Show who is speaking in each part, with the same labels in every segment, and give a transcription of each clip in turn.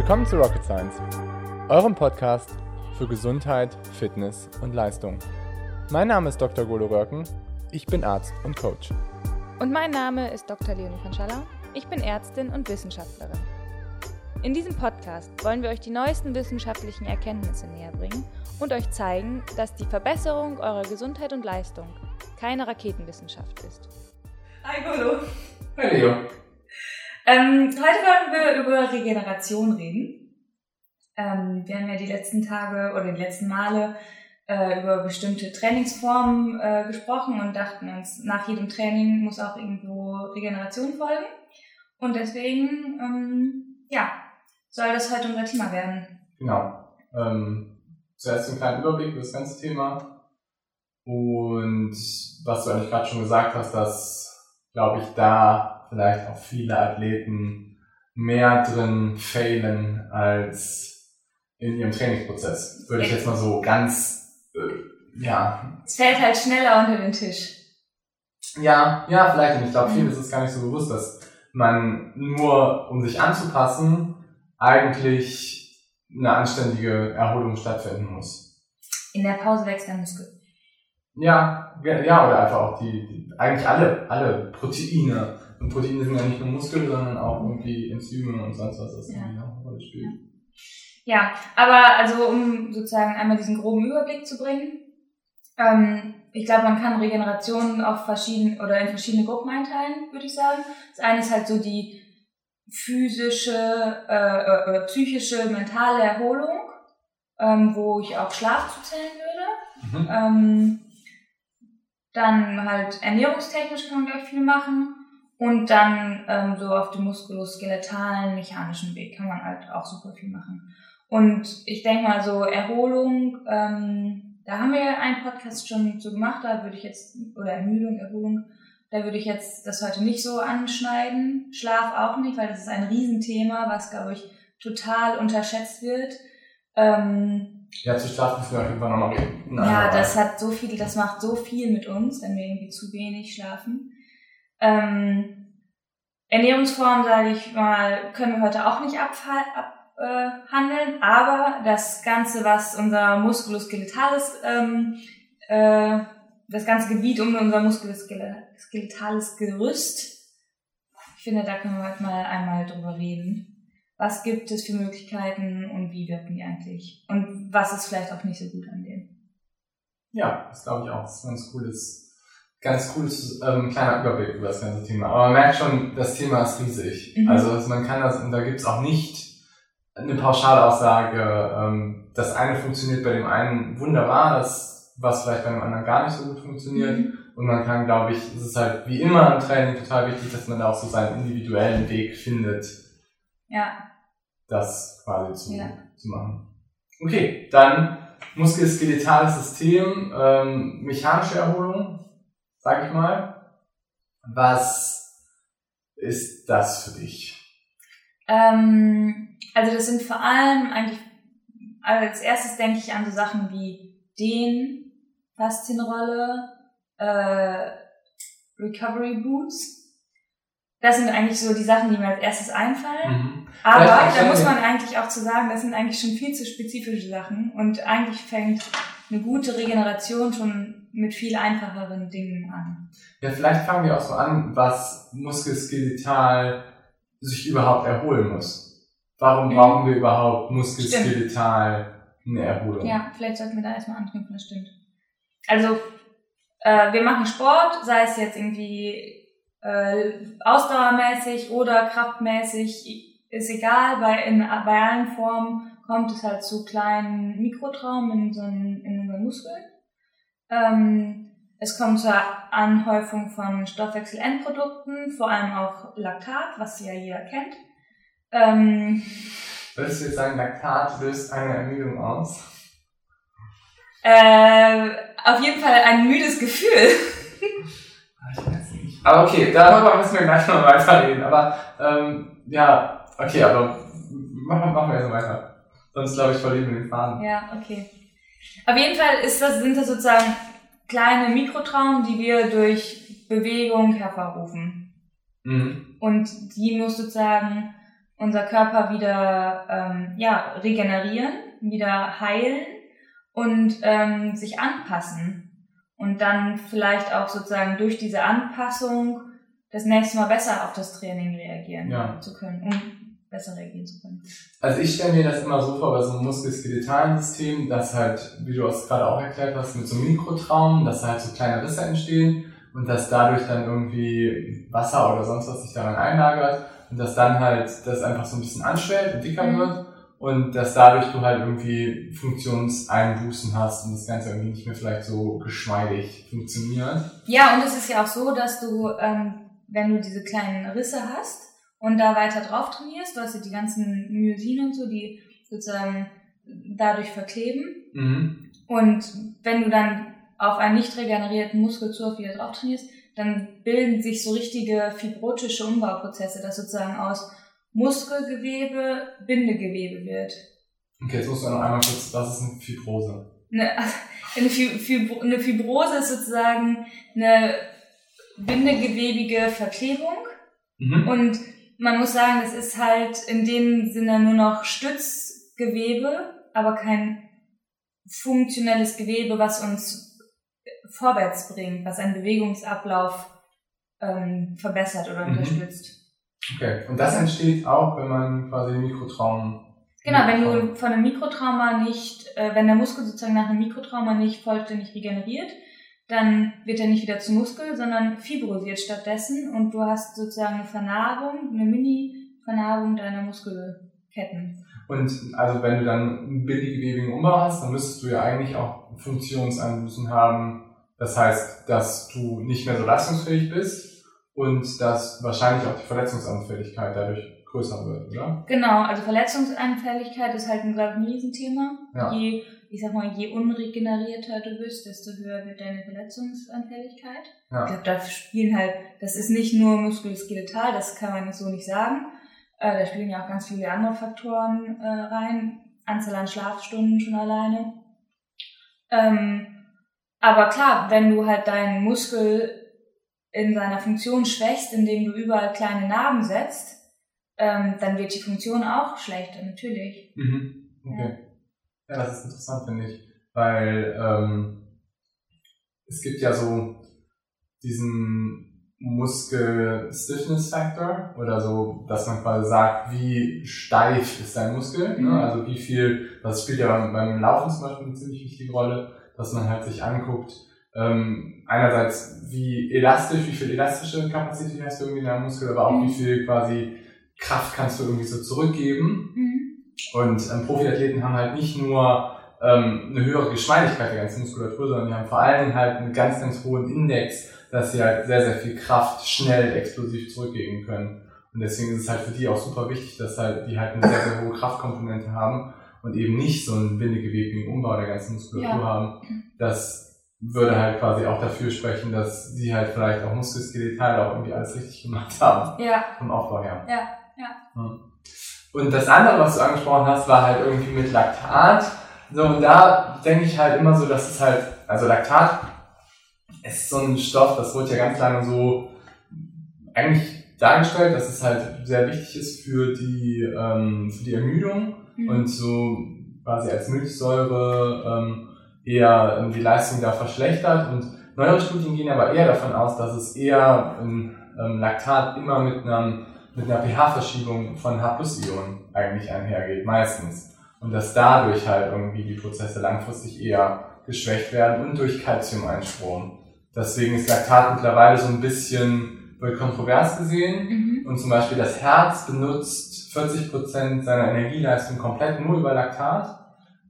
Speaker 1: Willkommen zu Rocket Science, eurem Podcast für Gesundheit, Fitness und Leistung. Mein Name ist Dr. Golo Röhrken, ich bin Arzt und Coach.
Speaker 2: Und mein Name ist Dr. Leonie Panschalla, ich bin Ärztin und Wissenschaftlerin. In diesem Podcast wollen wir euch die neuesten wissenschaftlichen Erkenntnisse näher bringen und euch zeigen, dass die Verbesserung eurer Gesundheit und Leistung keine Raketenwissenschaft ist.
Speaker 3: Hi Golo.
Speaker 1: Hi Leo.
Speaker 3: Ähm, heute wollen wir über Regeneration reden. Ähm, wir haben ja die letzten Tage oder die letzten Male äh, über bestimmte Trainingsformen äh, gesprochen und dachten uns, nach jedem Training muss auch irgendwo Regeneration folgen. Und deswegen, ähm, ja, soll das heute unser Thema werden.
Speaker 1: Genau. Ähm, zuerst einen kleinen Überblick über das ganze Thema. Und was du eigentlich gerade schon gesagt hast, dass, glaube ich, da vielleicht auch viele Athleten mehr drin failen als in ihrem Trainingsprozess. Würde ich jetzt mal so ganz, äh, ja.
Speaker 3: Es fällt halt schneller unter den Tisch.
Speaker 1: Ja, ja, vielleicht. Und ich glaube, vielen ist es gar nicht so bewusst, dass man nur, um sich anzupassen, eigentlich eine anständige Erholung stattfinden muss.
Speaker 3: In der Pause wächst der Muskel.
Speaker 1: Ja, ja, oder einfach auch die, die eigentlich alle, alle Proteine. Und Proteine sind ja nicht nur Muskel, sondern auch irgendwie Enzyme und sonst was, das ja. irgendwie eine Rolle spielt.
Speaker 3: Ja, aber also um sozusagen einmal diesen groben Überblick zu bringen, ähm, ich glaube, man kann Regeneration auf verschiedene oder in verschiedene Gruppen einteilen, würde ich sagen. Das eine ist halt so die physische, äh, äh, psychische, mentale Erholung, ähm, wo ich auch Schlaf zuzählen würde. Mhm. Ähm, dann halt ernährungstechnisch kann man, glaube ich, viel machen. Und dann ähm, so auf dem muskuloskeletalen, mechanischen Weg kann man halt auch super viel machen. Und ich denke mal so Erholung, ähm, da haben wir einen Podcast schon so gemacht, da würde ich jetzt, oder Ermüdung, Erholung, da würde ich jetzt das heute nicht so anschneiden. Schlaf auch nicht, weil das ist ein Riesenthema, was, glaube ich, total unterschätzt wird. Ähm,
Speaker 1: ja, zu schlafen ist ja irgendwann noch
Speaker 3: mal. Ja, das hat so viel, das macht so viel mit uns, wenn wir irgendwie zu wenig schlafen. Ähm, Ernährungsform, sage ich mal, können wir heute auch nicht abhandeln, äh, aber das Ganze, was unser Musculoskeletales ähm, äh, das ganze Gebiet um unser muskuloskeletales Gerüst. Ich finde, da können wir heute mal einmal drüber reden. Was gibt es für Möglichkeiten und wie wirken die eigentlich? Und was ist vielleicht auch nicht so gut an denen?
Speaker 1: Ja, das glaube ich auch. Das ist ein ganz cooles, ganz cooles ähm, kleiner Überblick über das ganze Thema. Aber man merkt schon, das Thema ist riesig. Mhm. Also man kann das, und da gibt es auch nicht eine Pauschalaussage, ähm, das eine funktioniert bei dem einen wunderbar, das was vielleicht bei einem anderen gar nicht so gut funktioniert. Mhm. Und man kann, glaube ich, es ist halt wie immer im Training total wichtig, dass man da auch so seinen individuellen Weg findet.
Speaker 3: Ja.
Speaker 1: Das quasi zu, ja. zu machen. Okay, dann muskuloskeletales System, ähm, mechanische Erholung, sag ich mal. Was ist das für dich?
Speaker 3: Ähm, also das sind vor allem eigentlich, als erstes denke ich an so Sachen wie den Faszienrolle, äh, Recovery Boots. Das sind eigentlich so die Sachen, die mir als erstes einfallen. Mhm. Aber da muss man eigentlich auch zu sagen, das sind eigentlich schon viel zu spezifische Sachen und eigentlich fängt eine gute Regeneration schon mit viel einfacheren Dingen an.
Speaker 1: Ja, vielleicht fangen wir auch so an, was muskelskeletal sich überhaupt erholen muss. Warum brauchen wir überhaupt muskelskeletal eine Erholung?
Speaker 3: Ja, vielleicht sollten wir da erstmal anknüpfen, das stimmt. Also äh, wir machen Sport, sei es jetzt irgendwie äh, ausdauermäßig oder kraftmäßig, ist egal, bei, in, bei allen Formen kommt es halt zu kleinen Mikrotraumen in, unseren, in unseren Muskeln. Ähm, es kommt zur Anhäufung von Stoffwechselendprodukten, vor allem auch Laktat, was ja jeder kennt. Ähm,
Speaker 1: Würdest du jetzt sagen, Laktat löst eine Ermüdung aus?
Speaker 3: Äh, auf jeden Fall ein müdes Gefühl.
Speaker 1: Ah, ich weiß nicht. Aber okay, darüber müssen wir gleich noch weiterreden. Aber ähm, ja, okay, aber machen, machen wir jetzt weiter. Sonst glaube ich, verlieren wir den Faden.
Speaker 3: Ja, okay. Auf jeden Fall ist das, sind das sozusagen kleine Mikrotraumen, die wir durch Bewegung hervorrufen. Mhm. Und die muss sozusagen unser Körper wieder ähm, ja, regenerieren, wieder heilen und ähm, sich anpassen. Und dann vielleicht auch sozusagen durch diese Anpassung das nächste Mal besser auf das Training reagieren
Speaker 1: Ja.
Speaker 3: zu können, um besser reagieren zu können.
Speaker 1: Also ich stelle mir das immer so vor bei so einem muskuloskeletalen System, dass halt, wie du es gerade auch erklärt hast, mit so Mikrotraumen, dass halt so kleine Risse entstehen und dass dadurch dann irgendwie Wasser oder sonst was sich daran einlagert und dass dann halt das einfach so ein bisschen anschwellt und dicker
Speaker 3: Mhm.
Speaker 1: wird und dass dadurch du halt irgendwie Funktionseinbußen hast und das Ganze irgendwie nicht mehr vielleicht so geschmeidig funktioniert.
Speaker 3: Ja, und es ist ja auch so, dass du, ähm, wenn du diese kleinen Risse hast und da weiter drauf trainierst, du hast ja die ganzen Myosine und so, die sozusagen dadurch verkleben.
Speaker 1: Mhm.
Speaker 3: Und wenn du dann auf einen nicht regenerierten Muskel zu oft wieder drauf trainierst, dann bilden sich so richtige fibrotische Umbauprozesse, dass sozusagen aus Muskelgewebe Bindegewebe wird.
Speaker 1: Okay, jetzt musst du noch einmal kurz, was ist eine Fibrose?
Speaker 3: Eine, eine, Fi- Fibro, eine Fibrose ist sozusagen eine bindegewebige Verklebung.
Speaker 1: Mhm.
Speaker 3: Und man muss sagen, das ist halt in dem Sinne nur noch Stützgewebe, aber kein funktionelles Gewebe, was uns vorwärts bringt, was einen Bewegungsablauf ähm, verbessert oder
Speaker 1: Mhm.
Speaker 3: unterstützt.
Speaker 1: Okay, und das entsteht auch, wenn man quasi Mikrotraum.
Speaker 3: Genau, wenn du von einem Mikrotrauma nicht, äh, wenn der Muskel sozusagen nach einem Mikrotrauma nicht vollständig regeneriert, dann wird er nicht wieder zu Muskel, sondern fibrosiert stattdessen und du hast sozusagen eine Vernarbung, eine Mini-Vernarbung deiner Muskelketten.
Speaker 1: Und also wenn du dann einen bindegewebige Umbau hast, dann müsstest du ja eigentlich auch Funktionseinbußen haben. Das heißt, dass du nicht mehr so leistungsfähig bist und dass wahrscheinlich auch die Verletzungsanfälligkeit dadurch größer wird, oder?
Speaker 3: Genau, also Verletzungsanfälligkeit ist halt ein, glaub ich, ein Riesenthema.
Speaker 1: Ja.
Speaker 3: Je, ich sag mal, je unregenerierter du bist, desto höher wird deine Verletzungsanfälligkeit.
Speaker 1: Ja.
Speaker 3: Ich glaube, da spielen halt, das ist nicht nur muskulskeletal, das kann man so nicht sagen. Äh, da spielen ja auch ganz viele andere Faktoren äh, rein. Anzahl an Schlafstunden schon alleine. Ähm, aber klar, wenn du halt deinen Muskel in seiner Funktion schwächst, indem du überall kleine Narben setzt, ähm, dann wird die Funktion auch schlechter, natürlich.
Speaker 1: Mhm. Okay. Ja, das ist interessant, finde ich. Weil ähm, es gibt ja so diesen Muskel-Stiffness-Factor oder so, dass man quasi sagt, wie steif ist dein Muskel,
Speaker 3: Mhm.
Speaker 1: ne? also wie viel, das spielt ja beim, beim Laufen zum Beispiel eine ziemlich wichtige Rolle, dass man halt sich anguckt, ähm, einerseits wie elastisch, wie viel elastische Kapazität hast du irgendwie in deinem Muskel, aber auch
Speaker 3: Mhm.
Speaker 1: wie viel quasi Kraft kannst du irgendwie so zurückgeben.
Speaker 3: Mhm.
Speaker 1: Und ähm, Profiathleten haben halt nicht nur ähm, eine höhere Geschmeidigkeit der ganzen Muskulatur, sondern die haben vor allen Dingen halt einen ganz, ganz hohen Index, dass sie halt sehr, sehr viel Kraft schnell explosiv zurückgeben können. Und deswegen ist es halt für die auch super wichtig, dass halt die halt eine sehr, sehr hohe Kraftkomponente haben und eben nicht so einen bindegewebigen Umbau der ganzen Muskulatur
Speaker 3: Ja.
Speaker 1: haben. Das würde halt quasi auch dafür sprechen, dass sie halt vielleicht auch muskelskeletal auch irgendwie alles richtig gemacht haben
Speaker 3: Ja,
Speaker 1: vom Aufbau her.
Speaker 3: ja, ja.
Speaker 1: Hm. Und das andere, was du angesprochen hast, war halt irgendwie mit Laktat. So, und da denke ich halt immer so, dass es halt, also Laktat ist so ein Stoff, das wurde ja ganz lange so eigentlich dargestellt, dass es halt sehr wichtig ist für die, ähm, für die Ermüdung
Speaker 3: Mhm.
Speaker 1: und so quasi als Milchsäure ähm, eher die Leistung da verschlechtert. Und neuere Studien gehen aber eher davon aus, dass es eher ein ähm, Laktat immer mit einem mit einer pH-Verschiebung von H-Ionen eigentlich einhergeht, meistens. Und dass dadurch halt irgendwie die Prozesse langfristig eher geschwächt werden und durch Calcium-Einstrom. Deswegen ist Laktat mittlerweile so ein bisschen, wird kontrovers gesehen.
Speaker 3: Mhm.
Speaker 1: Und zum Beispiel das Herz benutzt 40% seiner Energieleistung komplett nur über Laktat.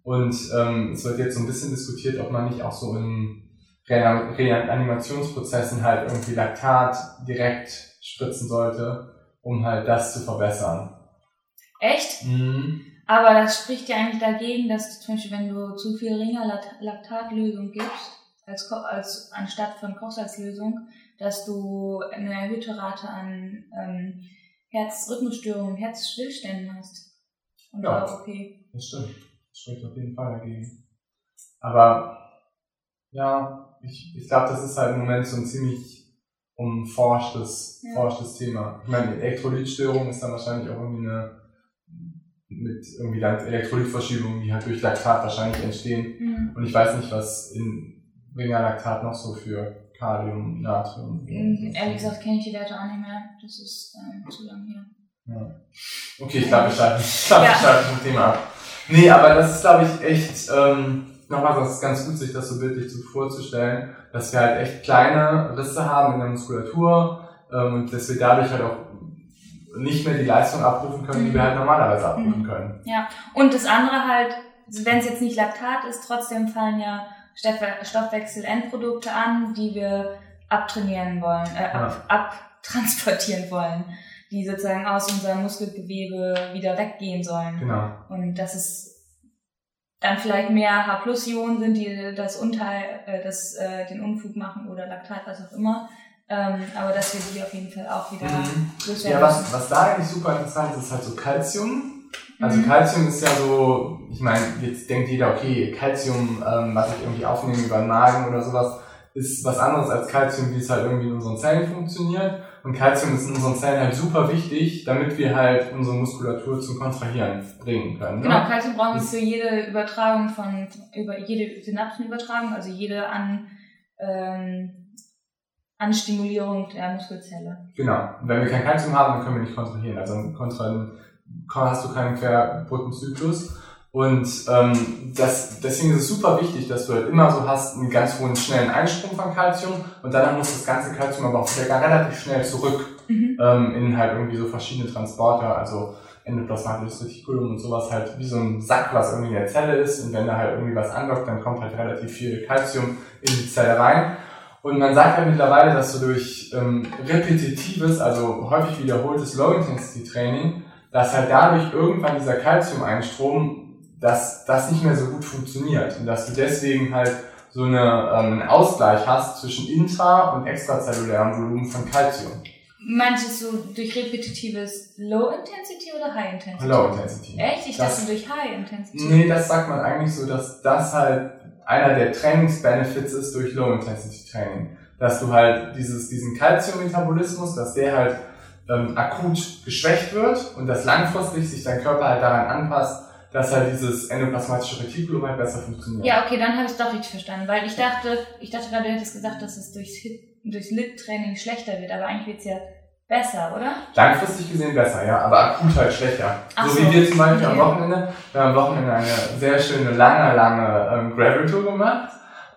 Speaker 1: Und ähm, es wird jetzt so ein bisschen diskutiert, ob man nicht auch so in Rean- Reanimationsprozessen halt irgendwie Laktat direkt spritzen sollte, um halt das zu verbessern.
Speaker 3: Echt?
Speaker 1: Mhm.
Speaker 3: Aber das spricht ja eigentlich dagegen, dass du zum Beispiel, wenn du zu viel Ringer-Laktatlösung gibst, als, als anstatt von Kochsalzlösung, dass du eine erhöhte Rate an ähm, Herzrhythmusstörungen, Herzstillständen hast. Und
Speaker 1: Ja.
Speaker 3: auch okay.
Speaker 1: Das stimmt. Das spricht auf jeden Fall dagegen. Aber ja, ich, ich glaube, das ist halt im Moment so ein ziemlich umforschtes
Speaker 3: Ja.
Speaker 1: forschtes Thema. Ich meine, Elektrolytstörung ist dann wahrscheinlich auch irgendwie eine mit irgendwie dann Elektrolytverschiebungen, die halt durch Laktat wahrscheinlich entstehen.
Speaker 3: Mhm.
Speaker 1: Und ich weiß nicht, was in Ringerlaktat noch so für Kalium, Natrium.
Speaker 3: Mhm, Ehrlich gesagt kenne ich die Werte auch nicht mehr. Das ist ähm, zu lang her.
Speaker 1: Ja. Okay, ich glaube, ich ich glaub,
Speaker 3: Ja.
Speaker 1: vom Thema ab. Nee, aber das ist, glaube ich, echt, ähm, nochmal, das ist ganz gut, sich das so bildlich so vorzustellen, dass wir halt echt kleine Risse haben in der Muskulatur ähm, und dass wir dadurch halt auch nicht mehr die Leistung abrufen können, die wir halt normalerweise abrufen können.
Speaker 3: Und das andere halt, wenn es jetzt nicht Laktat ist, trotzdem fallen ja Stoff- Stoffwechsel-Endprodukte an, die wir abtrainieren wollen, äh, ab, abtransportieren wollen, die sozusagen aus unserem Muskelgewebe wieder weggehen sollen.
Speaker 1: Genau.
Speaker 3: Und dass es dann vielleicht mehr H-Plus-Ionen sind, die das Unteil, äh, das, äh, den Unfug machen oder Laktat, was auch immer. Ähm, aber dass wir die auf jeden Fall auch wieder
Speaker 1: Mhm. Ja, was, was da eigentlich super interessant ist, ist halt so Calcium. Also
Speaker 3: Mhm.
Speaker 1: Calcium ist ja so, ich meine, jetzt denkt jeder, okay, Calcium, ähm, was ich irgendwie aufnehme über den Magen oder sowas, ist was anderes als Calcium, wie es halt irgendwie in unseren Zellen funktioniert. Und Calcium ist in unseren Zellen halt super wichtig, damit wir halt unsere Muskulatur zum Kontrahieren bringen können. Ne?
Speaker 3: Genau, Kalzium brauchen wir für jede Übertragung von, über jede Synapsenübertragung, also jede an, ähm, Anstimulierung der Muskelzelle.
Speaker 1: Genau. Und wenn wir kein Kalzium haben, dann können wir nicht kontrahieren. Also dann kontra hast du keinen Querbrückenzyklus. Und ähm, das, deswegen ist es super wichtig, dass du halt immer so hast einen ganz hohen, schnellen Einsprung von Kalzium und dann muss das ganze Kalzium aber auch wieder relativ schnell zurück
Speaker 3: Mhm.
Speaker 1: ähm, in halt irgendwie so verschiedene Transporter, also endoplasmatisches Reticulum und sowas halt wie so ein Sack, was irgendwie in der Zelle ist und wenn da halt irgendwie was andockt, dann kommt halt relativ viel Kalzium in die Zelle rein. Und man sagt halt mittlerweile, dass so durch ähm, repetitives, also häufig wiederholtes Low-Intensity-Training, dass halt dadurch irgendwann dieser Kalziumeinstrom, dass das nicht mehr so gut funktioniert und dass du deswegen halt so eine, ähm, einen Ausgleich hast zwischen intra- und extrazellulärem Volumen von Kalzium.
Speaker 3: Meinst du durch repetitives Low Intensity oder High Intensity?
Speaker 1: Low Intensity.
Speaker 3: Echt? Ich
Speaker 1: Das-
Speaker 3: dachte durch High Intensity.
Speaker 1: Nee, das sagt man eigentlich so, dass das halt einer der Trainingsbenefits ist durch Low Intensity Training. Dass du halt dieses, diesen Calcium-Metabolismus, dass der halt ähm, akut geschwächt wird und dass langfristig sich dein Körper halt daran anpasst, dass halt dieses endoplasmatische Retikulum halt besser funktioniert.
Speaker 3: Ja, okay, dann habe ich es doch richtig verstanden, weil ich dachte, ich dachte gerade, du hättest gesagt, dass es durchs, Hit, durchs Lit-Training schlechter wird, aber eigentlich wird's ja besser, oder?
Speaker 1: Langfristig gesehen besser, ja, aber akut halt schlechter.
Speaker 3: Ach
Speaker 1: so
Speaker 3: so,
Speaker 1: wie wir zum Beispiel am
Speaker 3: okay.
Speaker 1: Wochenende. Wir haben am Wochenende eine sehr schöne, lange, lange ähm, Gravel-Tour gemacht.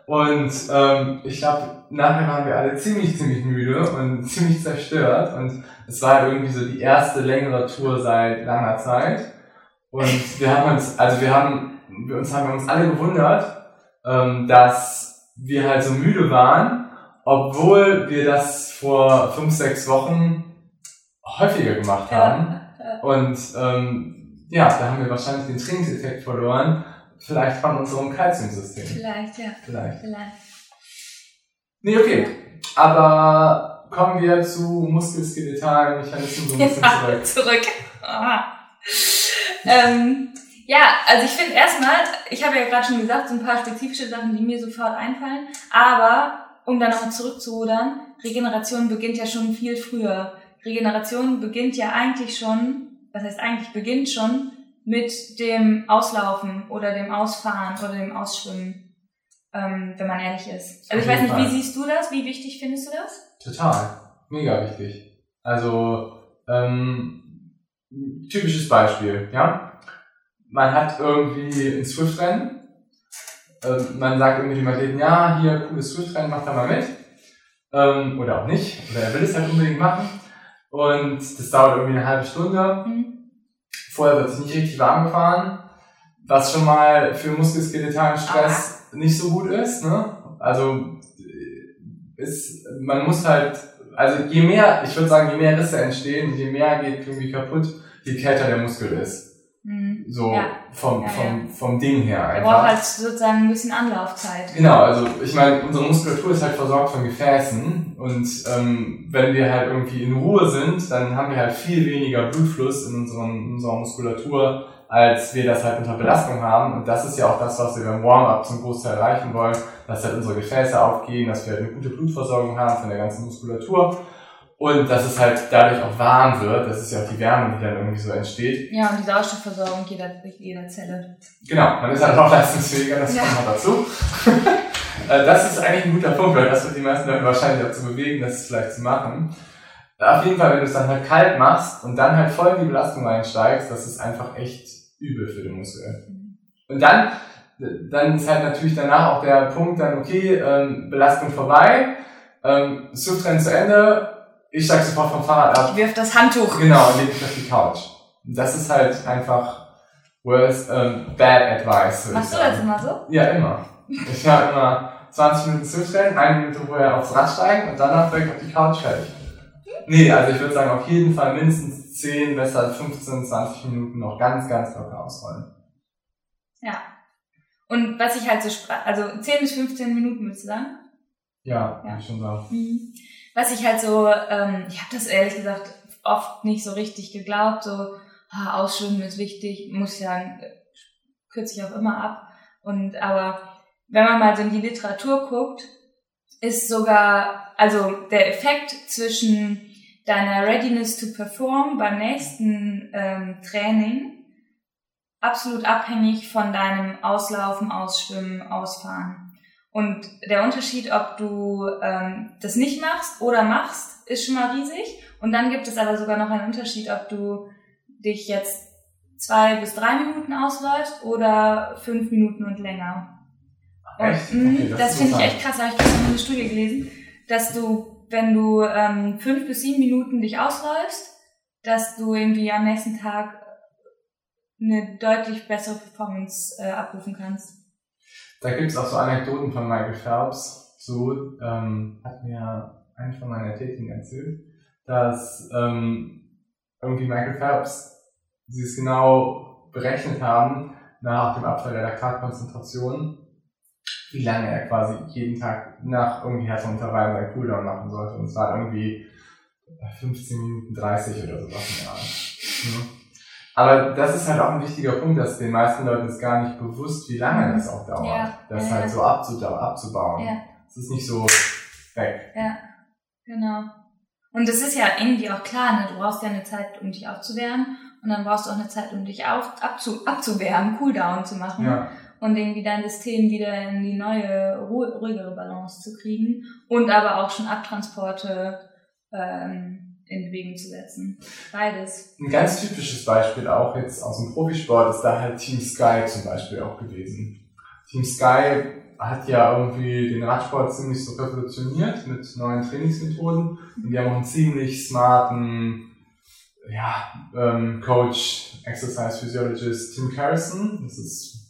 Speaker 1: Und ähm, ich glaube, nachher waren wir alle ziemlich, ziemlich müde und ziemlich zerstört. Und es war irgendwie so die erste längere Tour seit langer Zeit. Und wir haben uns, also wir haben, wir uns haben wir uns alle gewundert, ähm, dass wir halt so müde waren, obwohl wir das vor fünf, sechs Wochen häufiger gemacht haben. Und ähm, ja, da haben wir wahrscheinlich den Trainingseffekt verloren. Vielleicht von unserem Kalziumsystem.
Speaker 3: Vielleicht, ja.
Speaker 1: Vielleicht.
Speaker 3: Vielleicht.
Speaker 1: Nee, okay. Aber kommen wir zu muskuloskeletalen Mechanismen so ein bisschen
Speaker 3: Ja,
Speaker 1: zurück.
Speaker 3: zurück. Ähm, ja, also ich finde erstmal, ich habe ja gerade schon gesagt, so ein paar spezifische Sachen, die mir sofort einfallen, aber um da nochmal zurückzurudern, Regeneration beginnt ja schon viel früher. Regeneration beginnt ja eigentlich schon, was heißt eigentlich beginnt schon mit dem Auslaufen oder dem Ausfahren oder dem Ausschwimmen, ähm, wenn man ehrlich ist. Also ich weiß nicht, wie siehst du das? Wie wichtig findest du das?
Speaker 1: Total. Mega wichtig. Also, ähm, typisches Beispiel, ja. Man hat irgendwie ein Swift-Rennen. Ähm, man sagt irgendwie dem Athleten, ja, hier, cooles Swift-Rennen, mach da mal mit. Ähm, oder auch nicht. Oder er will es halt unbedingt machen. Und das dauert irgendwie eine halbe Stunde.
Speaker 3: Mhm.
Speaker 1: Vorher wird sich nicht richtig warm gefahren, was schon mal für muskuloskeletalen Stress nicht so gut ist. Ne? Also ist, man muss halt, also je mehr, ich würde sagen, je mehr Risse entstehen, je mehr geht irgendwie kaputt, je kälter der Muskel ist.
Speaker 3: Mhm.
Speaker 1: So
Speaker 3: Ja.
Speaker 1: vom,
Speaker 3: Ja,
Speaker 1: vom, vom Ding her
Speaker 3: Er
Speaker 1: einfach.
Speaker 3: braucht halt sozusagen ein bisschen Anlaufzeit.
Speaker 1: Genau, also ich meine, unsere Muskulatur ist halt versorgt von Gefäßen und ähm, wenn wir halt irgendwie in Ruhe sind, dann haben wir halt viel weniger Blutfluss in, unseren, in unserer Muskulatur, als wir das halt unter Belastung haben. Und das ist ja auch das, was wir beim Warm-up zum Großteil erreichen wollen, dass halt unsere Gefäße aufgehen, dass wir halt eine gute Blutversorgung haben von der ganzen Muskulatur. Und dass es halt dadurch auch warm wird, das ist ja auch die Wärme, die dann irgendwie so entsteht.
Speaker 3: Ja, und die Sauerstoffversorgung jeder, jeder Zelle.
Speaker 1: Genau, man ist halt auch leistungsfähiger, das ja. kommt noch dazu. Äh, das ist eigentlich ein guter Punkt, weil das wird die meisten Leute wahrscheinlich auch zu bewegen, das vielleicht zu machen. Auf jeden Fall, wenn du es dann halt kalt machst und dann halt voll in die Belastung einsteigst, das ist einfach echt übel für den Muskel. Und dann, dann ist halt natürlich danach auch der Punkt dann, okay, ähm, Belastung vorbei, ähm, Swift-Rennen zu Ende, ich steig sofort vom Fahrrad ab.
Speaker 3: Ich wirf das Handtuch.
Speaker 1: Genau, und leg mich auf die Couch. Und das ist halt einfach worst, ähm, bad advice.
Speaker 3: Machst du das immer so?
Speaker 1: Ja, immer. Ich habe immer 20 Minuten Swift-Rennen, eine Minute vorher aufs Rad steigen und danach direkt auf die Couch fertig. Nee, also ich würde sagen, auf jeden Fall mindestens 10, besser 15, 20 Minuten noch ganz, ganz locker ausrollen.
Speaker 3: Ja. Und was ich halt so, also 10 bis 15 Minuten würdest du sagen?
Speaker 1: Ja, ja. würde ich schon sagen. Mhm.
Speaker 3: Was ich halt so, ähm, ich habe das ehrlich gesagt oft nicht so richtig geglaubt, so, ah, Ausschwimmen ist wichtig, muss ja, kürze ich auch immer ab. Und aber wenn man mal so in die Literatur guckt, ist sogar, also der Effekt zwischen deiner Readiness to Perform beim nächsten ähm, Training absolut abhängig von deinem Auslaufen, Ausschwimmen, Ausfahren. Und der Unterschied, ob du ähm, das nicht machst oder machst, ist schon mal riesig. Und dann gibt es aber sogar noch einen Unterschied, ob du dich jetzt zwei bis drei Minuten ausläufst oder fünf Minuten und länger.
Speaker 1: Echt?
Speaker 3: Und, okay, das, das finde ich echt krass, da habe ich gestern eine Studie gelesen, dass du wenn du ähm, fünf bis sieben Minuten dich ausläufst, dass du irgendwie am nächsten Tag eine deutlich bessere Performance äh, abrufen kannst.
Speaker 1: Da gibt's auch so Anekdoten von Michael Phelps. So ähm, hat mir eine von meinen Athletinnen erzählt, dass ähm, irgendwie Michael Phelps sie es genau berechnet haben nach dem Abfall der Laktatkonzentration wie lange er quasi jeden Tag nach irgendwie Härteintervallen seinen Cooldown machen sollte. Und es war irgendwie 15 Minuten 30 oder sowas der Art. Aber das ist halt auch ein wichtiger Punkt, dass den meisten Leuten ist gar nicht bewusst, wie lange das auch dauert, ja, das ja, halt so abzubauen. Ja. Es ist nicht so weg.
Speaker 3: Ja, genau. Und das ist ja irgendwie auch klar, ne? du brauchst ja eine Zeit, um dich aufzuwärmen und dann brauchst du auch eine Zeit, um dich auf, abzu, abzuwärmen, Cooldown zu machen. Ja und irgendwie dein System wieder in die neue, ruhigere Balance zu kriegen und aber auch schon Abtransporte ähm, in Bewegung zu setzen. Beides.
Speaker 1: Ein ganz typisches Beispiel auch jetzt aus dem Profisport ist da halt Team Sky zum Beispiel auch gewesen. Team Sky hat ja irgendwie den Radsport ziemlich so revolutioniert mit neuen Trainingsmethoden und die haben auch einen ziemlich smarten ja, ähm, Coach, Exercise Physiologist Tim Carrison. Das ist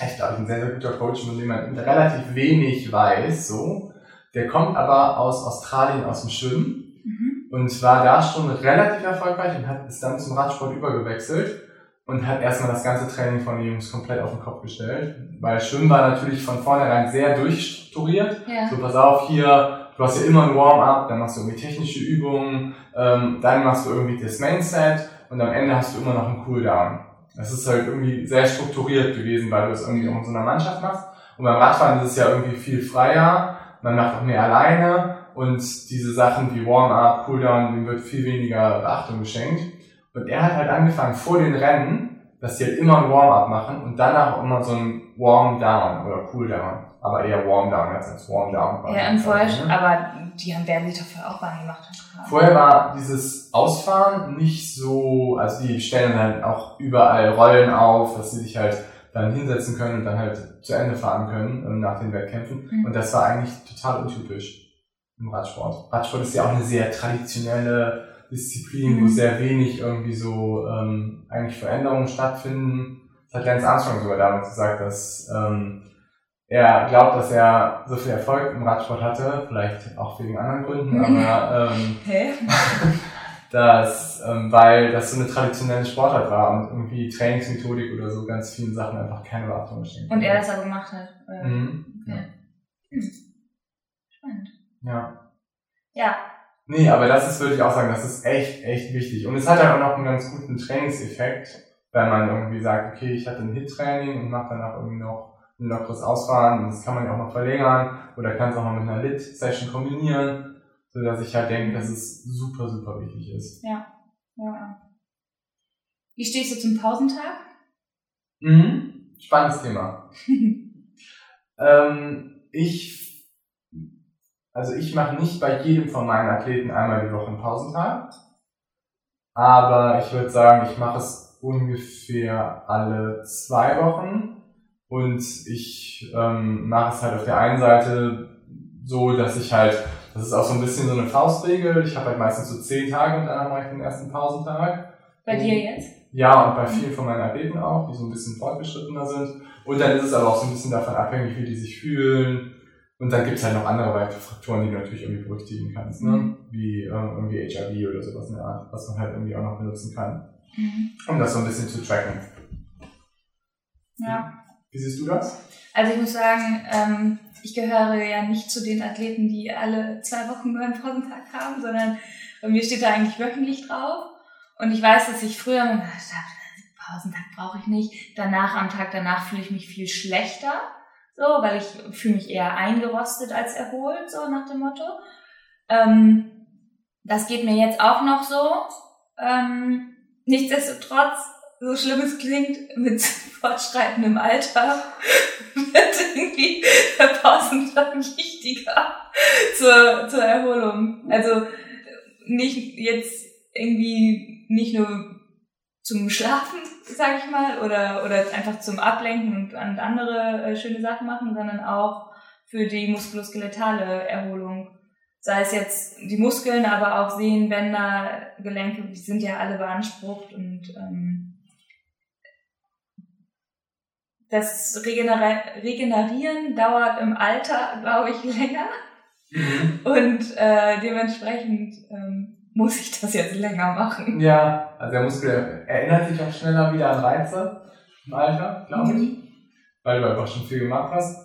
Speaker 1: echt, glaube ich, ein sehr, sehr guter Coach, von dem man relativ wenig weiß, so. Der kommt aber aus Australien, aus dem Schwimmen. Mhm. Und war da schon relativ erfolgreich und hat, ist dann zum Radsport übergewechselt und hat erstmal das ganze Training von den Jungs komplett auf den Kopf gestellt. Weil Schwimmen war natürlich von vornherein sehr durchstrukturiert. Ja. So, pass auf, hier, du hast ja immer ein Warm-up, dann machst du irgendwie technische Übungen, ähm, dann machst du irgendwie das Mainset und am Ende hast du immer noch einen Cooldown. Das ist halt irgendwie sehr strukturiert gewesen, weil du es irgendwie auch in so einer Mannschaft machst. Und beim Radfahren ist es ja irgendwie viel freier, man macht auch mehr alleine und diese Sachen wie Warm-up, Cooldown, dem wird viel weniger Beachtung geschenkt. Und er hat halt angefangen vor den Rennen, dass sie halt immer ein Warm-up machen und danach auch immer so ein Warm-down oder Cooldown. Aber eher Warm-down als Warm-down.
Speaker 3: Ja, und vorher, ne? aber die haben werden sich dafür auch warm gemacht.
Speaker 1: Vorher war dieses Ausfahren nicht so, also die stellen halt auch überall Rollen auf, dass sie sich halt dann hinsetzen können und dann halt zu Ende fahren können ähm, nach den Wettkämpfen. Mhm. Und das war eigentlich total untypisch im Radsport. Radsport ist ja auch eine sehr traditionelle Disziplin, wo sehr wenig irgendwie so ähm, eigentlich Veränderungen stattfinden. Das hat Lance Armstrong sogar damals gesagt, dass ähm, er glaubt, dass er so viel Erfolg im Radsport hatte, vielleicht auch wegen anderen Gründen, aber ähm, dass, ähm, weil das so eine traditionelle Sportart war und irgendwie Trainingsmethodik oder so ganz vielen Sachen einfach keine Beachtung
Speaker 3: geschenkt Und er das aber gemacht hat. Mhm. Okay. Ja. Hm. Spannend.
Speaker 1: Ja.
Speaker 3: Ja.
Speaker 1: Nee, aber das ist, würde ich auch sagen, das ist echt, echt wichtig. Und es hat halt auch noch einen ganz guten Trainingseffekt, wenn man irgendwie sagt, okay, ich hatte ein Hit-Training und mache danach irgendwie noch ein lockeres Ausfahren. Und das kann man ja auch noch verlängern oder kann es auch noch mit einer Lit-Session kombinieren. so dass ich halt denke, dass es super, super wichtig ist.
Speaker 3: Ja. ja. Wie stehst du zum Pausentag?
Speaker 1: Mhm. Spannendes Thema. ähm, ich, also ich mache nicht bei jedem von meinen Athleten einmal die Woche einen Pausentag, aber ich würde sagen, ich mache es ungefähr alle zwei Wochen und ich ähm, mache es halt auf der einen Seite so, dass ich halt, das ist auch so ein bisschen so eine Faustregel, ich habe halt meistens so zehn Tage und dann mache ich den ersten Pausentag.
Speaker 3: Bei dir jetzt?
Speaker 1: Ja, und bei vielen von meinen Athleten auch, die so ein bisschen fortgeschrittener sind. Und dann ist es aber auch so ein bisschen davon abhängig, wie die sich fühlen. Und dann gibt's halt noch andere weitere Faktoren, die du natürlich irgendwie berücksichtigen kannst, ne? Mhm. Wie ähm, irgendwie HIV oder sowas in der Art, was man halt irgendwie auch noch benutzen kann. Mhm. Um das so ein bisschen zu tracken.
Speaker 3: Ja.
Speaker 1: Wie siehst du das?
Speaker 3: Also ich muss sagen, ähm, ich gehöre ja nicht zu den Athleten, die alle zwei Wochen nur einen Pausentag haben, sondern bei mir steht da eigentlich wöchentlich drauf. Und ich weiß, dass ich früher gedacht habe, Pausentag brauche ich nicht. Danach, am Tag danach fühle ich mich viel schlechter. So, weil ich fühle mich eher eingerostet als erholt, so nach dem Motto. Ähm, das geht mir jetzt auch noch so. Ähm, nichtsdestotrotz, so schlimm es klingt, mit fortschreitendem Alter wird irgendwie der Pausentag wichtiger zur, zur Erholung. Also nicht jetzt irgendwie nicht nur zum Schlafen, sag ich mal, oder, oder einfach zum Ablenken und, und andere äh, schöne Sachen machen, sondern auch für die muskuloskeletale Erholung. Sei es jetzt die Muskeln, aber auch Sehnen, Bänder, Gelenke, die sind ja alle beansprucht und ähm, das Regener Regenerieren dauert im Alter, glaube ich, länger. Mhm. Und äh, dementsprechend ähm, muss ich das jetzt länger machen.
Speaker 1: Ja, also der Muskel erinnert sich auch schneller wieder an Reize im Alter, glaube ich, mhm. weil du einfach schon viel gemacht hast.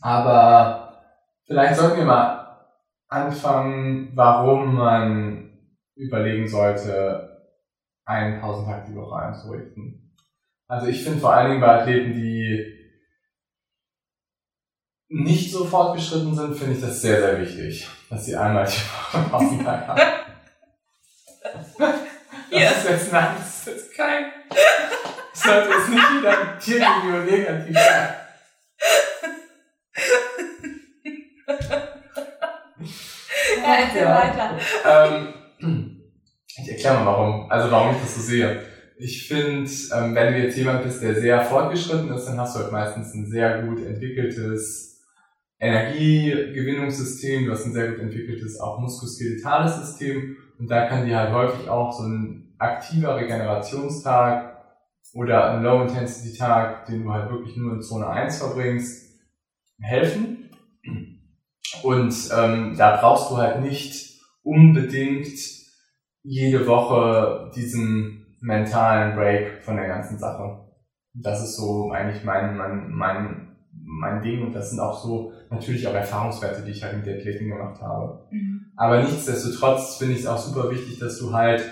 Speaker 1: Aber vielleicht sollten wir mal anfangen, warum man überlegen sollte, einen Pausentag die Woche einzurichten. Also ich finde vor allen Dingen bei Athleten, die nicht so fortgeschritten sind, finde ich das sehr, sehr wichtig, dass sie einmal die Woche Pausentag haben. Das ja. ist jetzt nein, das ist jetzt kein. Ich sollte jetzt nicht wieder dir gegenüber negativ sein.
Speaker 3: Ja, erzähl ja. weiter.
Speaker 1: Ähm, ich erkläre mal warum, also warum ich das so sehe. Ich finde, ähm, wenn du jetzt jemand bist, der sehr fortgeschritten ist, dann hast du halt meistens ein sehr gut entwickeltes Energiegewinnungssystem, du hast ein sehr gut entwickeltes auch muskuloskeletales System und da kann dir halt häufig auch so ein aktiver Regenerationstag oder ein Low-Intensity-Tag, den du halt wirklich nur in Zone 1 verbringst, helfen. Und ähm, da brauchst du halt nicht unbedingt jede Woche diesen mentalen Break von der ganzen Sache. Das ist so eigentlich mein, mein, mein mein Ding und das sind auch so natürlich auch Erfahrungswerte, die ich halt mit der Athleten gemacht habe. Mhm. Aber nichtsdestotrotz finde ich es auch super wichtig, dass du halt,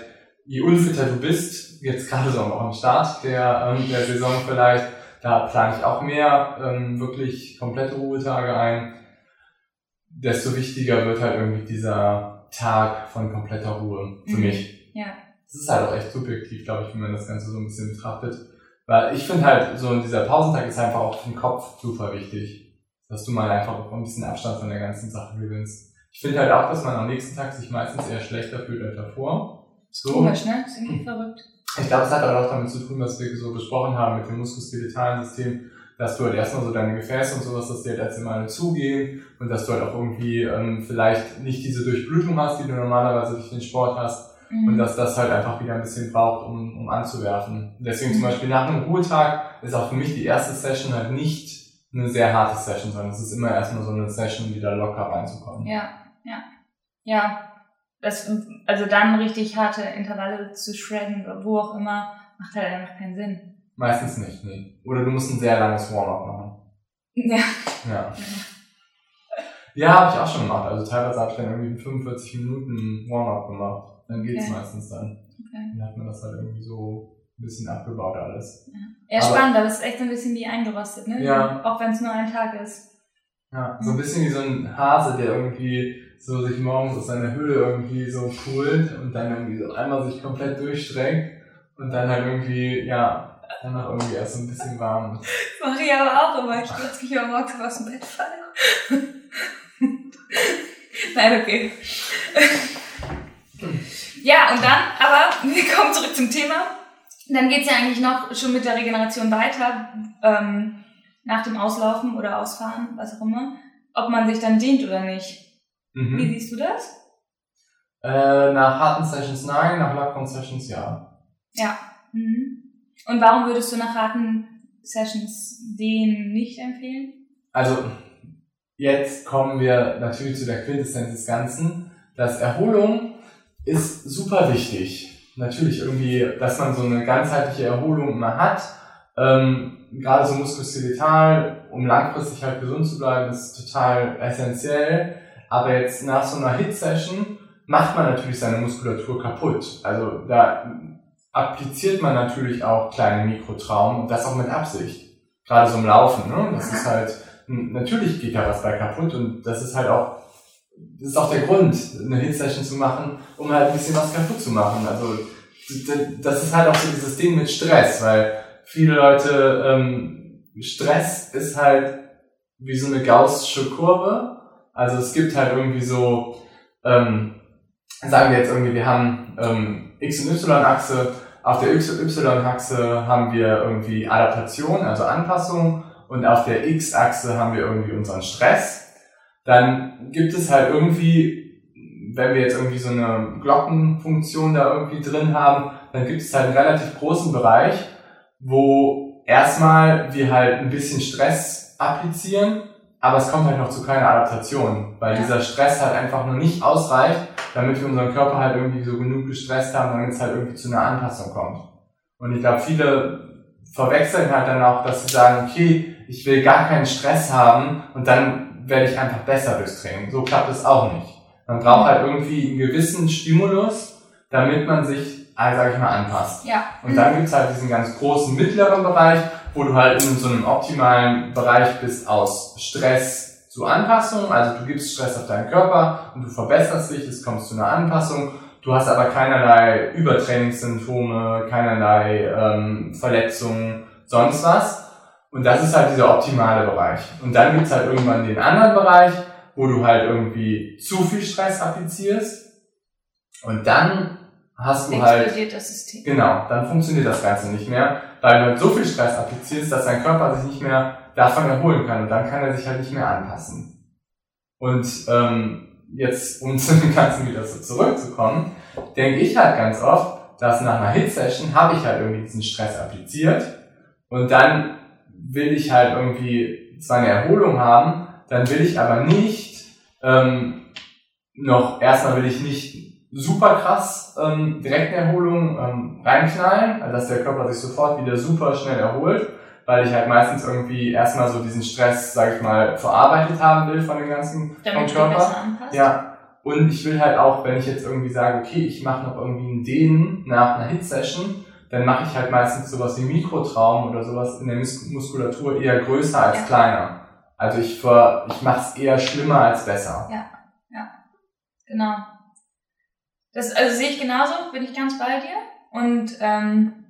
Speaker 1: je unfitter du bist, jetzt gerade so am Start der, ähm, der Saison vielleicht, da plane ich auch mehr ähm, wirklich komplette Ruhetage ein, desto wichtiger wird halt irgendwie dieser Tag von kompletter Ruhe für mhm. mich.
Speaker 3: Ja.
Speaker 1: Das ist halt auch echt subjektiv, glaube ich, wenn man das Ganze so ein bisschen betrachtet. Weil ich finde halt, so dieser Pausentag ist einfach auch für den Kopf super wichtig. Dass du mal einfach ein bisschen Abstand von der ganzen Sache gewinnst. Ich finde halt auch, dass man am nächsten Tag sich meistens eher schlechter fühlt als davor.
Speaker 3: So. Komisch, ne? Das ist irgendwie verrückt.
Speaker 1: Ich glaube, es hat halt auch damit zu tun, was wir so besprochen haben mit dem muskuloskeletalen System, dass du halt erstmal so deine Gefäße und sowas, dass die halt erst einmal zugehen und dass du halt auch irgendwie ähm, vielleicht nicht diese Durchblutung hast, die du normalerweise durch den Sport hast Mhm. Und dass das halt einfach wieder ein bisschen braucht, um, um anzuwerfen. Deswegen zum mhm. Beispiel nach einem Ruhetag ist auch für mich die erste Session halt nicht eine sehr harte Session, sondern es ist immer erstmal so eine Session, um wieder locker reinzukommen.
Speaker 3: Ja, ja. Ja. Das, also dann richtig harte Intervalle zu shredden oder wo auch immer, macht halt einfach keinen Sinn.
Speaker 1: Meistens nicht, nee. Oder du musst ein sehr langes Warm-up machen.
Speaker 3: Ja.
Speaker 1: Ja. Ja, habe ich auch schon gemacht. Also teilweise habe ich dann irgendwie 45 Minuten Warm-up gemacht. Dann geht's okay. meistens dann. Okay. Dann hat man das halt irgendwie so ein bisschen abgebaut alles.
Speaker 3: Ja, ja spannend, aber es ist echt so ein bisschen wie eingerostet, ne?
Speaker 1: Ja.
Speaker 3: Auch wenn es nur ein Tag ist.
Speaker 1: Ja, so ein bisschen wie so ein Hase, der irgendwie so sich morgens aus seiner Höhle irgendwie so poolt und dann irgendwie so einmal sich komplett durchstreckt und dann halt irgendwie, ja, danach irgendwie erst so ein bisschen warm.
Speaker 3: Das mache ich aber auch immer. Ich stürze mich immer morgens aus dem Bett falle. Nein, okay. ja, und dann, aber wir kommen zurück zum Thema. Dann geht's ja eigentlich noch schon mit der Regeneration weiter, ähm, nach dem Auslaufen oder Ausfahren, was auch immer, ob man sich dann dehnt oder nicht.
Speaker 1: Mhm.
Speaker 3: Wie siehst du das?
Speaker 1: Äh, nach harten Sessions nein, nach lockeren Sessions ja.
Speaker 3: Ja. Mhm. Und warum würdest du nach harten Sessions den nicht empfehlen?
Speaker 1: Also, jetzt kommen wir natürlich zu der Quintessenz des Ganzen. Das Erholung ist super wichtig. Natürlich irgendwie, dass man so eine ganzheitliche Erholung immer hat. Ähm, gerade so muskuloskeletal, um langfristig halt gesund zu bleiben, ist total essentiell. Aber jetzt nach so einer Hit-Session macht man natürlich seine Muskulatur kaputt. Also da appliziert man natürlich auch kleine Mikrotraumen und das auch mit Absicht. Gerade so im Laufen, ne? Das ist halt, natürlich geht da was bei kaputt und das ist halt auch, das ist auch der Grund, eine Hit-Session zu machen, um halt ein bisschen was kaputt zu machen. Also das ist halt auch so dieses Ding mit Stress, weil viele Leute, ähm, Stress ist halt wie so eine gaussische Kurve. Also es gibt halt irgendwie so, ähm, sagen wir jetzt irgendwie, wir haben ähm, X- und Y-Achse, auf der Y-Achse haben wir irgendwie Adaptation, also Anpassung, und auf der X-Achse haben wir irgendwie unseren Stress. Dann gibt es halt irgendwie, wenn wir jetzt irgendwie so eine Glockenfunktion da irgendwie drin haben, dann gibt es halt einen relativ großen Bereich, wo erstmal wir halt ein bisschen Stress applizieren, aber es kommt halt noch zu keiner Adaptation, weil
Speaker 3: Ja.
Speaker 1: dieser Stress halt einfach noch nicht ausreicht, damit wir unseren Körper halt irgendwie so genug gestresst haben, damit es halt irgendwie zu einer Anpassung kommt. Und ich glaube, viele verwechseln halt dann auch, dass sie sagen, okay, ich will gar keinen Stress haben und dann werde ich einfach besser durchs Training. So klappt es auch nicht. Man braucht halt irgendwie einen gewissen Stimulus, damit man sich, äh, sag ich mal, anpasst.
Speaker 3: Ja.
Speaker 1: Und dann gibt's halt diesen ganz großen mittleren Bereich, wo du halt in so einem optimalen Bereich bist aus Stress zu Anpassung. Also du gibst Stress auf deinen Körper und du verbesserst dich, es kommt zu einer Anpassung. Du hast aber keinerlei Übertrainingssymptome, keinerlei ähm, Verletzungen, sonst was. Und das ist halt dieser optimale Bereich. Und dann gibt's halt irgendwann den anderen Bereich, wo du halt irgendwie zu viel Stress applizierst. Und dann hast du halt
Speaker 3: Explodiert das System.
Speaker 1: Genau, dann funktioniert das Ganze nicht mehr, weil du halt so viel Stress applizierst, dass dein Körper sich nicht mehr davon erholen kann und dann kann er sich halt nicht mehr anpassen. Und ähm, jetzt, um zu dem Ganzen wieder so zurückzukommen, denke ich halt ganz oft, dass nach einer Hit-Session habe ich halt irgendwie diesen Stress appliziert und dann will ich halt irgendwie zwar eine Erholung haben, dann will ich aber nicht ähm, noch, erstmal will ich nicht super krass ähm, direkt eine Erholung ähm, reinknallen, also dass der Körper sich sofort wieder super schnell erholt, weil ich halt meistens irgendwie erstmal so diesen Stress, sag ich mal, verarbeitet haben will von dem ganzen vom
Speaker 3: Damit dich
Speaker 1: Körper. Ja, und ich will halt auch, wenn ich jetzt irgendwie sage, okay, ich mache noch irgendwie einen Dehnen nach einer Hit-Session, dann mache ich halt meistens sowas wie Mikrotraum oder sowas in der Mus Muskulatur eher größer als
Speaker 3: Ja.
Speaker 1: kleiner. Also ich, ver ich mache es eher schlimmer als besser.
Speaker 3: Genau. Das also sehe ich genauso, bin ich ganz bei dir. Und ähm,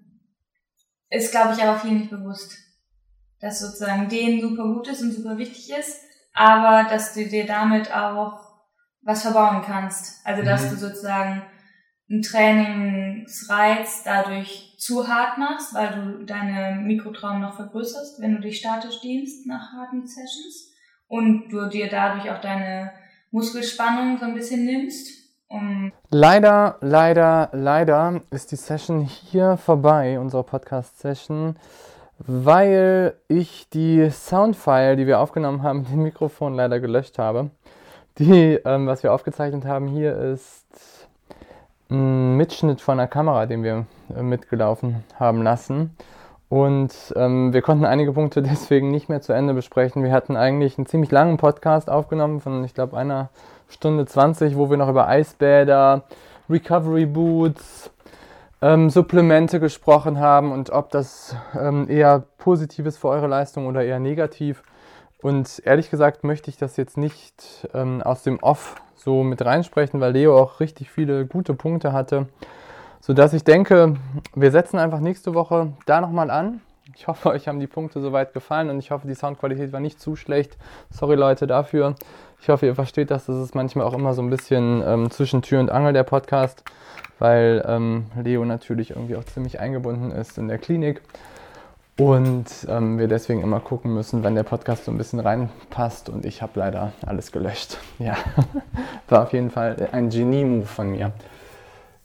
Speaker 3: ist, glaube ich, aber vielen nicht bewusst, dass sozusagen denen super gut ist und super wichtig ist, aber dass du dir damit auch was verbauen kannst. Also dass
Speaker 1: Mhm.
Speaker 3: du sozusagen einen Trainingsreiz dadurch zu hart machst, weil du deine Mikrotraum noch vergrößerst, wenn du dich statisch dienst nach harten Sessions und du dir dadurch auch deine Muskelspannung so ein bisschen nimmst, um
Speaker 4: Leider, leider, leider ist die Session hier vorbei, unsere Podcast-Session, weil ich die Soundfile, die wir aufgenommen haben, dem Mikrofon leider gelöscht habe. Die, ähm, was wir aufgezeichnet haben hier, ist Mitschnitt von einer Kamera, den wir äh, mitgelaufen haben lassen. Und ähm, wir konnten einige Punkte deswegen nicht mehr zu Ende besprechen. Wir hatten eigentlich einen ziemlich langen Podcast aufgenommen von, ich glaube, einer Stunde 20, wo wir noch über Eisbäder, Recovery Boots, ähm, Supplemente gesprochen haben und ob das ähm, eher positiv ist für eure Leistung oder eher negativ.
Speaker 1: Und ehrlich gesagt möchte ich das jetzt nicht ähm, aus dem Off so mit reinsprechen, weil Leo auch richtig viele gute Punkte hatte, sodass ich denke, wir setzen einfach nächste Woche da nochmal an. Ich hoffe, euch haben die Punkte soweit gefallen und ich hoffe, die Soundqualität war nicht zu schlecht. Sorry Leute dafür. Ich hoffe, ihr versteht das. Das ist manchmal auch immer so ein bisschen ähm, zwischen Tür und Angel der Podcast, weil ähm, Leo natürlich irgendwie auch ziemlich eingebunden ist in der Klinik und ähm, wir deswegen immer gucken müssen, wenn der Podcast so ein bisschen reinpasst. Und ich habe leider alles gelöscht. Ja, war auf jeden Fall ein Genie-Move von mir.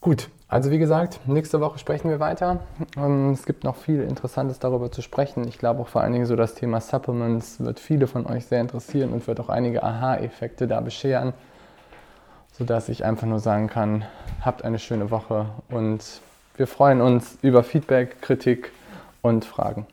Speaker 1: Gut, also wie gesagt, nächste Woche sprechen wir weiter. Ähm, es gibt noch viel Interessantes darüber zu sprechen. Ich glaube auch vor allen Dingen so das Thema Supplements wird viele von euch sehr interessieren und wird auch einige Aha-Effekte da bescheren, sodass ich einfach nur sagen kann, habt eine schöne Woche und wir freuen uns über Feedback, Kritik und Fragen.